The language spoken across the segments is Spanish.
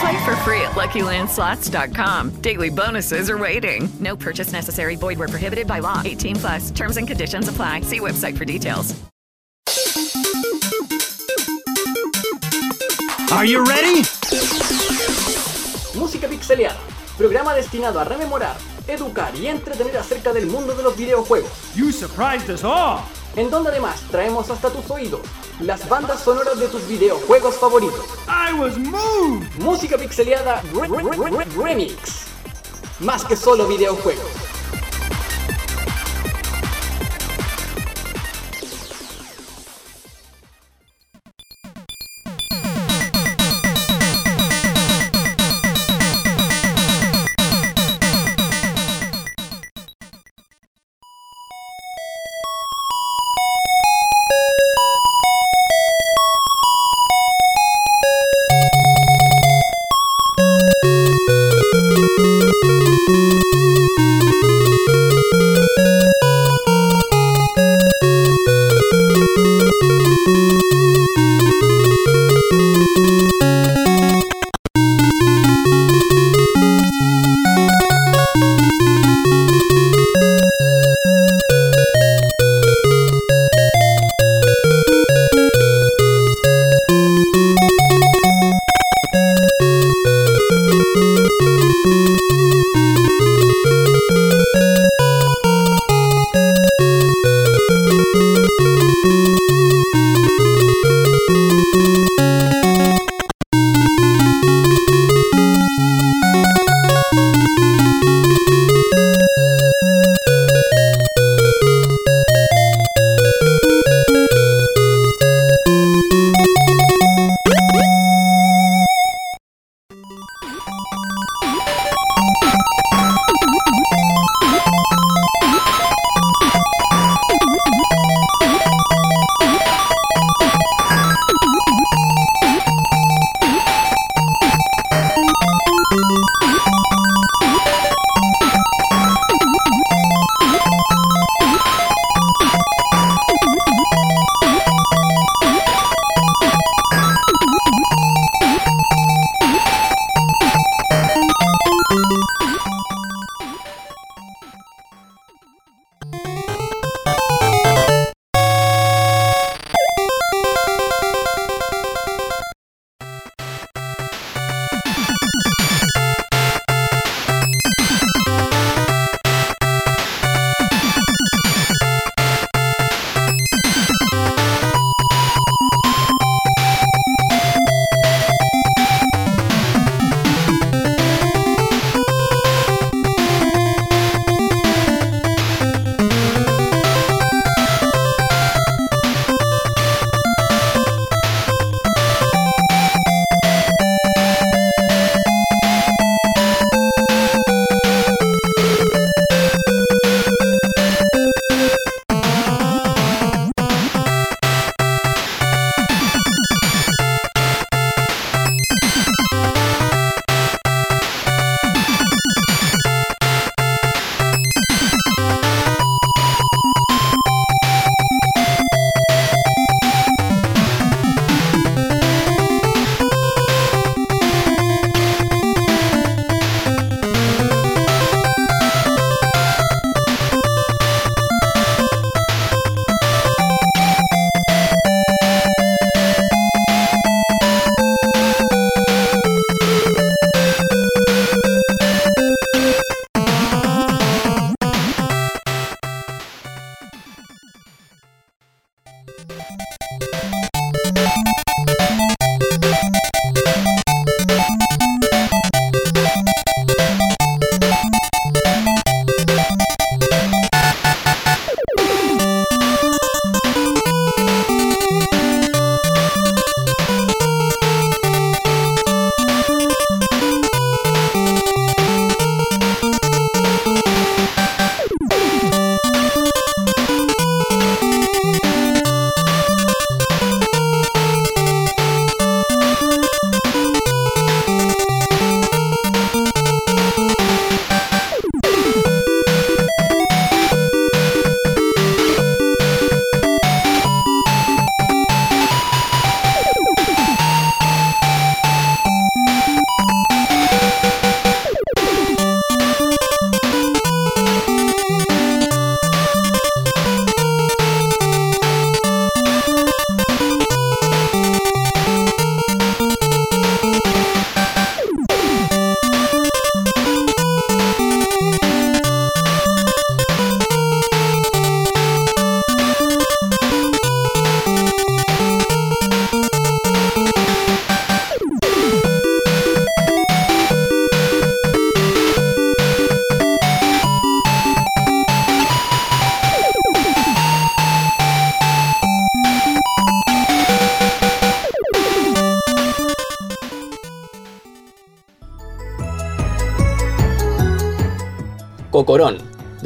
Play for free at LuckyLandSlots.com. Daily bonuses are waiting. No purchase necessary. Void where prohibited by law. 18 plus. Terms and conditions apply. See website for details. Are you ready? Música Pixeleada, programa destinado a rememorar, educar y entretener acerca del mundo de los videojuegos. You surprised us all. En donde además traemos hasta tus oídos las bandas sonoras de tus videojuegos favoritos. I was moved. Música Pixeleada Re- Re- Re- Remix. Más que solo videojuegos.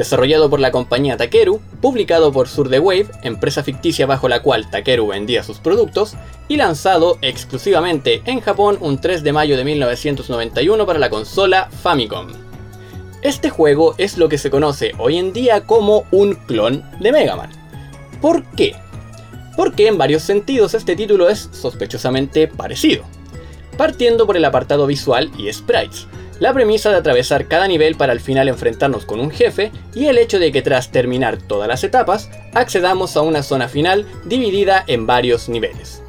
Desarrollado por la compañía Takeru, publicado por Sur the Wave, empresa ficticia bajo la cual Takeru vendía sus productos, y lanzado exclusivamente en Japón un 3 de mayo de 1991 para la consola Famicom. Este juego es lo que se conoce hoy en día como un clon de Mega Man. ¿Por qué? Porque en varios sentidos este título es sospechosamente parecido. Partiendo por el apartado visual y sprites, la premisa de atravesar cada nivel para al final enfrentarnos con un jefe y el hecho de que tras terminar todas las etapas, accedamos a una zona final dividida en varios niveles.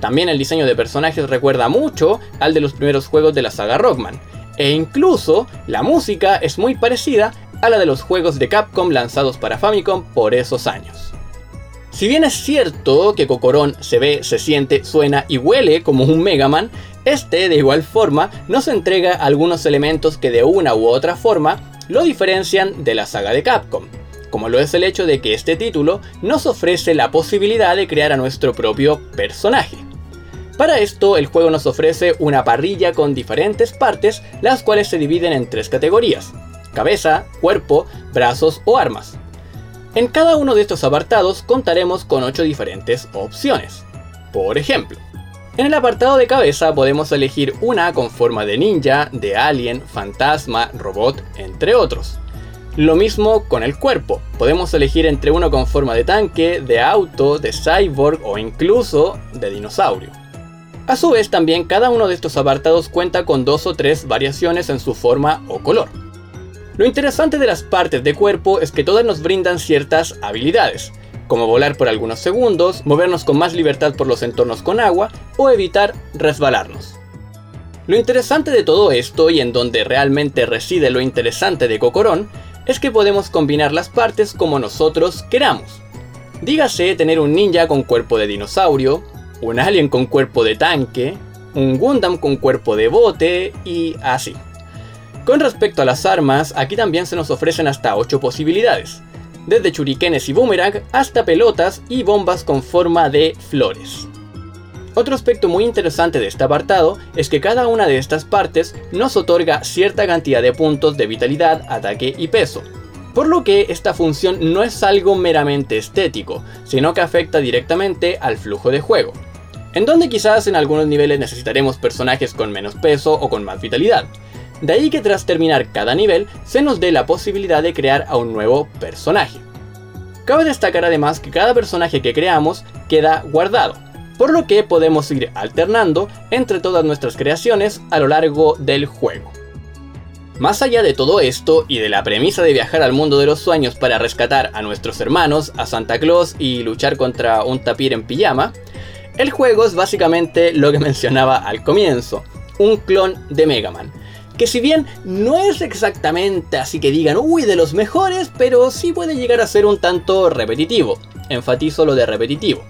También el diseño de personajes recuerda mucho al de los primeros juegos de la saga Rockman, e incluso la música es muy parecida a la de los juegos de Capcom lanzados para Famicom por esos años. Si bien es cierto que Kokoron se ve, se siente, suena y huele como un Mega Man, este de igual forma nos entrega algunos elementos que de una u otra forma lo diferencian de la saga de Capcom, como lo es el hecho de que este título nos ofrece la posibilidad de crear a nuestro propio personaje. Para esto, el juego nos ofrece una parrilla con diferentes partes, las cuales se dividen en tres categorías, cabeza, cuerpo, brazos o armas. En cada uno de estos apartados contaremos con 8 diferentes opciones. Por ejemplo, en el apartado de cabeza podemos elegir una con forma de ninja, de alien, fantasma, robot, entre otros. Lo mismo con el cuerpo, podemos elegir entre uno con forma de tanque, de auto, de cyborg o incluso de dinosaurio. A su vez también cada uno de estos apartados cuenta con dos o tres variaciones en su forma o color. Lo interesante de las partes de cuerpo es que todas nos brindan ciertas habilidades, como volar por algunos segundos, movernos con más libertad por los entornos con agua o evitar resbalarnos. Lo interesante de todo esto y en donde realmente reside lo interesante de Cocorón es que podemos combinar las partes como nosotros queramos. Dígase tener un ninja con cuerpo de dinosaurio, un alien con cuerpo de tanque, un Gundam con cuerpo de bote y así. Con respecto a las armas, aquí también se nos ofrecen hasta 8 posibilidades, desde churikenes y boomerang hasta pelotas y bombas con forma de flores. Otro aspecto muy interesante de este apartado es que cada una de estas partes nos otorga cierta cantidad de puntos de vitalidad, ataque y peso, por lo que esta función no es algo meramente estético, sino que afecta directamente al flujo de juego, en donde quizás en algunos niveles necesitaremos personajes con menos peso o con más vitalidad, de ahí que tras terminar cada nivel se nos dé la posibilidad de crear a un nuevo personaje. Cabe destacar además que cada personaje que creamos queda guardado, por lo que podemos ir alternando entre todas nuestras creaciones a lo largo del juego. Más allá de todo esto y de la premisa de viajar al mundo de los sueños para rescatar a nuestros hermanos, a Santa Claus y luchar contra un tapir en pijama, el juego es básicamente lo que mencionaba al comienzo, un clon de Mega Man, que si bien no es exactamente así que digan, uy, de los mejores, pero sí puede llegar a ser un tanto repetitivo. enfatizo lo de repetitivo.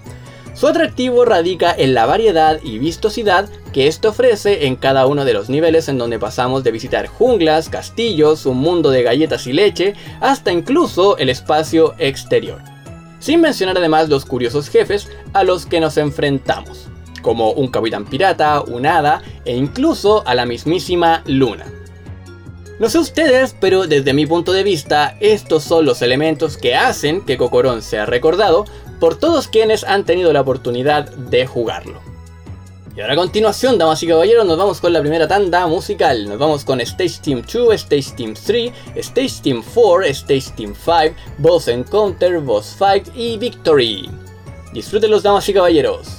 Su atractivo radica en la variedad y vistosidad que esto ofrece en cada uno de los niveles en donde pasamos de visitar junglas, castillos, un mundo de galletas y leche, hasta incluso el espacio exterior. Sin mencionar además los curiosos jefes a los que nos enfrentamos, como un capitán pirata, un hada e incluso a la mismísima luna. No sé ustedes, pero desde mi punto de vista, estos son los elementos que hacen que Cocorón sea recordado por todos quienes han tenido la oportunidad de jugarlo. Y ahora a continuación, damas y caballeros, nos vamos con la primera tanda musical. Nos vamos con Stage Team 2, Stage Team 3, Stage Team 4, Stage Team 5, Boss Encounter, Boss Fight y Victory. Disfrútenlos, damas y caballeros.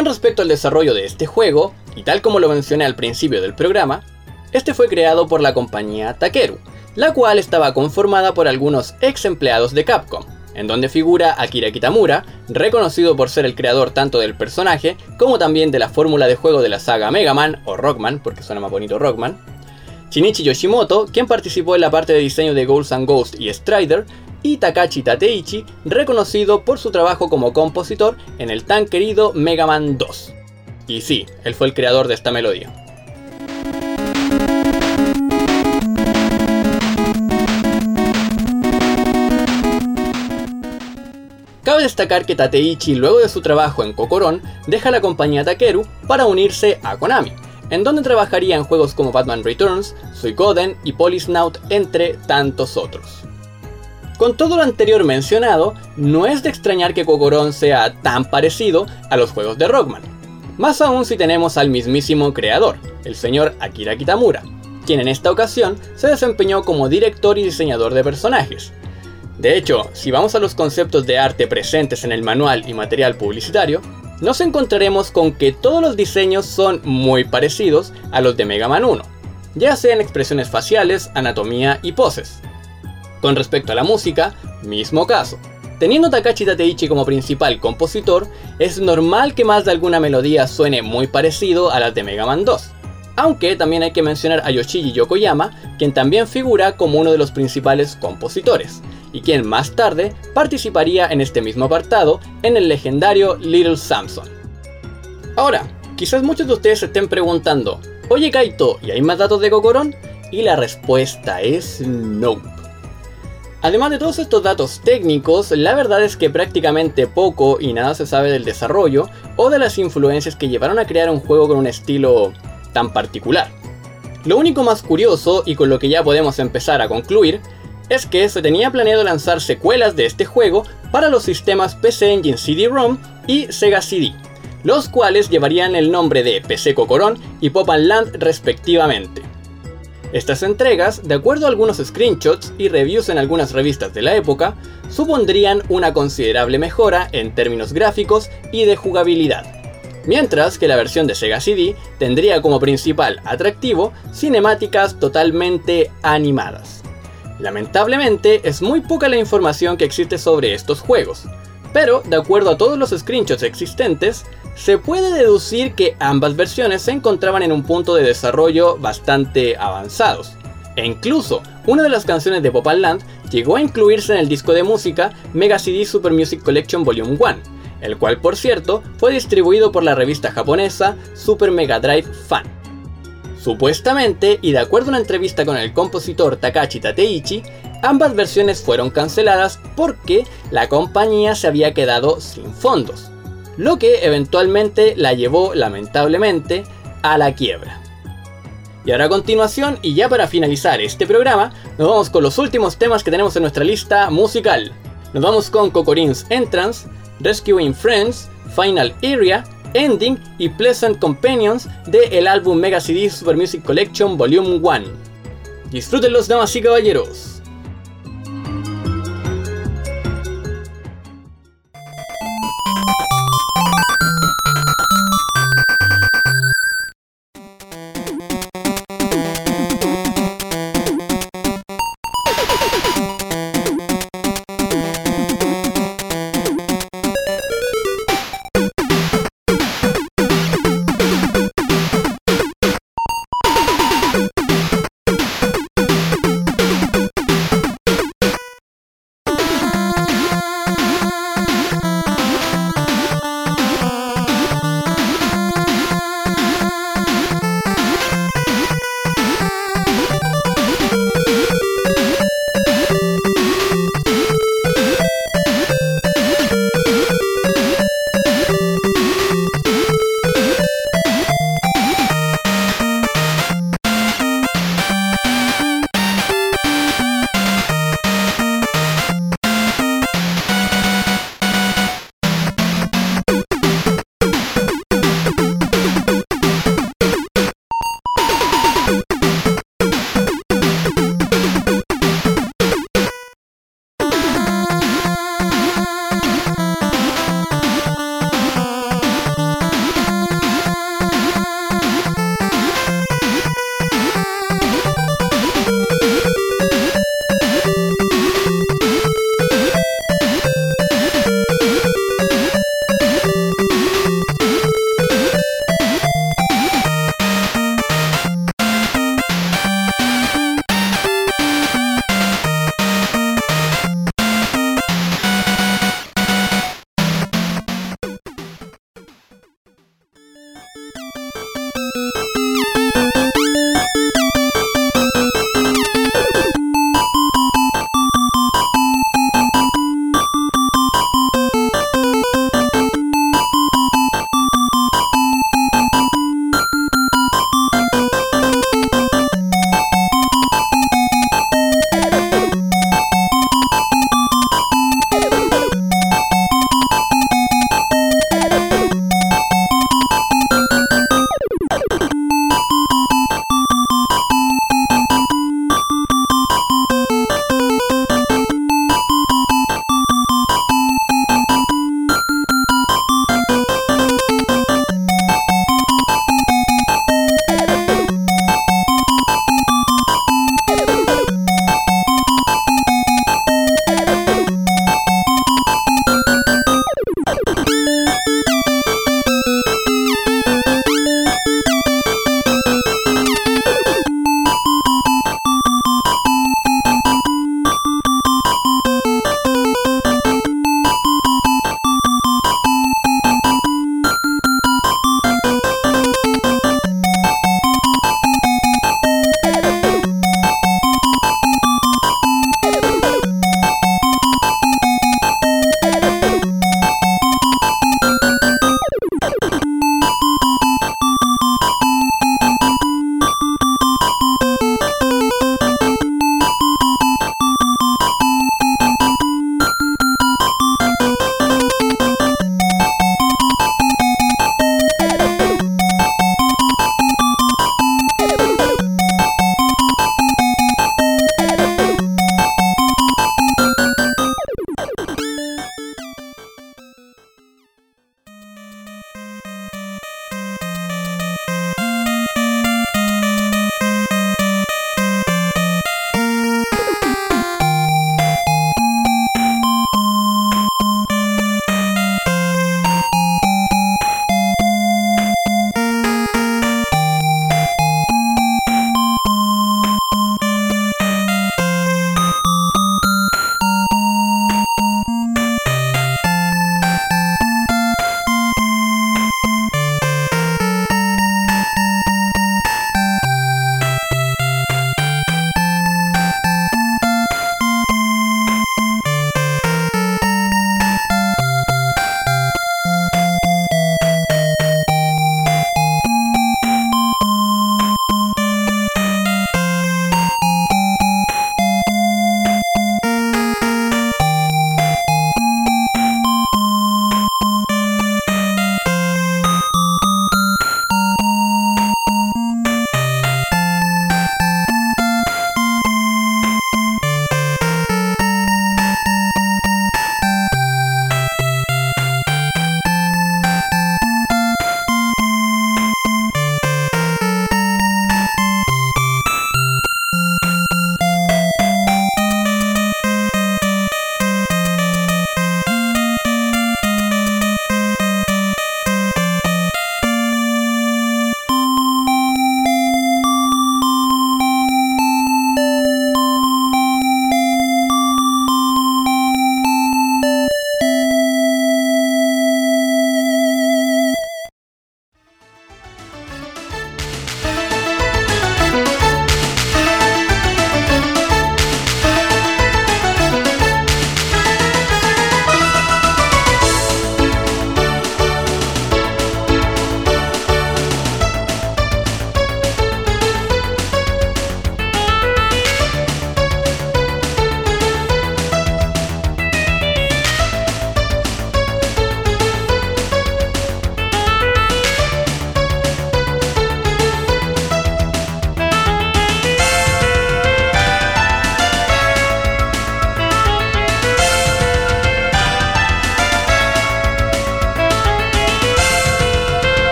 Con respecto al desarrollo de este juego, y tal como lo mencioné al principio del programa, este fue creado por la compañía Takeru, la cual estaba conformada por algunos ex empleados de Capcom, en donde figura Akira Kitamura, reconocido por ser el creador tanto del personaje como también de la fórmula de juego de la saga Mega Man o Rockman, porque suena más bonito Rockman, Shinichi Yoshimoto, quien participó en la parte de diseño de Ghosts and Ghost y Strider, y Takashi Tateichi, reconocido por su trabajo como compositor en el tan querido Mega Man 2. Y sí, él fue el creador de esta melodía. Cabe destacar que Tateichi, luego de su trabajo en Kokoron, deja la compañía Takeru para unirse a Konami, en donde trabajaría en juegos como Batman Returns, Suikoden y Polisnaut, entre tantos otros. Con todo lo anterior mencionado, no es de extrañar que Kokoron sea tan parecido a los juegos de Rockman. Más aún si tenemos al mismísimo creador, el señor Akira Kitamura, quien en esta ocasión se desempeñó como director y diseñador de personajes, de hecho, si vamos a los conceptos de arte presentes en el manual y material publicitario, nos encontraremos con que todos los diseños son muy parecidos a los de Mega Man 1, ya sean expresiones faciales, anatomía y poses. Con respecto a la música, mismo caso. Teniendo Takashi Tateichi como principal compositor, es normal que más de alguna melodía suene muy parecido a las de Mega Man 2. Aunque también hay que mencionar a Yoshiji Yokoyama, quien también figura como uno de los principales compositores, y quien más tarde participaría en este mismo apartado en el legendario Little Samson. Ahora, quizás muchos de ustedes se estén preguntando, oye Kaito, ¿y hay más datos de Kokoron? Y la respuesta es no. Además de todos estos datos técnicos, la verdad es que prácticamente poco y nada se sabe del desarrollo o de las influencias que llevaron a crear un juego con un estilo tan particular. Lo único más curioso y con lo que ya podemos empezar a concluir es que se tenía planeado lanzar secuelas de este juego para los sistemas PC Engine CD-ROM y Sega CD, los cuales llevarían el nombre de PC Cocorón y Pop Land respectivamente. Estas entregas, de acuerdo a algunos screenshots y reviews en algunas revistas de la época, supondrían una considerable mejora en términos gráficos y de jugabilidad, mientras que la versión de Sega CD tendría como principal atractivo cinemáticas totalmente animadas. Lamentablemente, es muy poca la información que existe sobre estos juegos, pero de acuerdo a todos los screenshots existentes, se puede deducir que ambas versiones se encontraban en un punto de desarrollo bastante avanzados. E incluso, una de las canciones de Pop Land llegó a incluirse en el disco de música Mega CD Super Music Collection Volume 1, el cual por cierto fue distribuido por la revista japonesa Super Mega Drive Fan. Supuestamente, y de acuerdo a una entrevista con el compositor Takashi Tateichi, ambas versiones fueron canceladas porque la compañía se había quedado sin fondos, lo que eventualmente la llevó lamentablemente a la quiebra. Y ahora a continuación, y ya para finalizar este programa, nos vamos con los últimos temas que tenemos en nuestra lista musical. Nos vamos con Cocorin's Entrance, Rescuing Friends, Final Area Ending y Pleasant Companions del el álbum Mega CD Super Music Collection Volume 1. Disfrútenlos, damas y caballeros.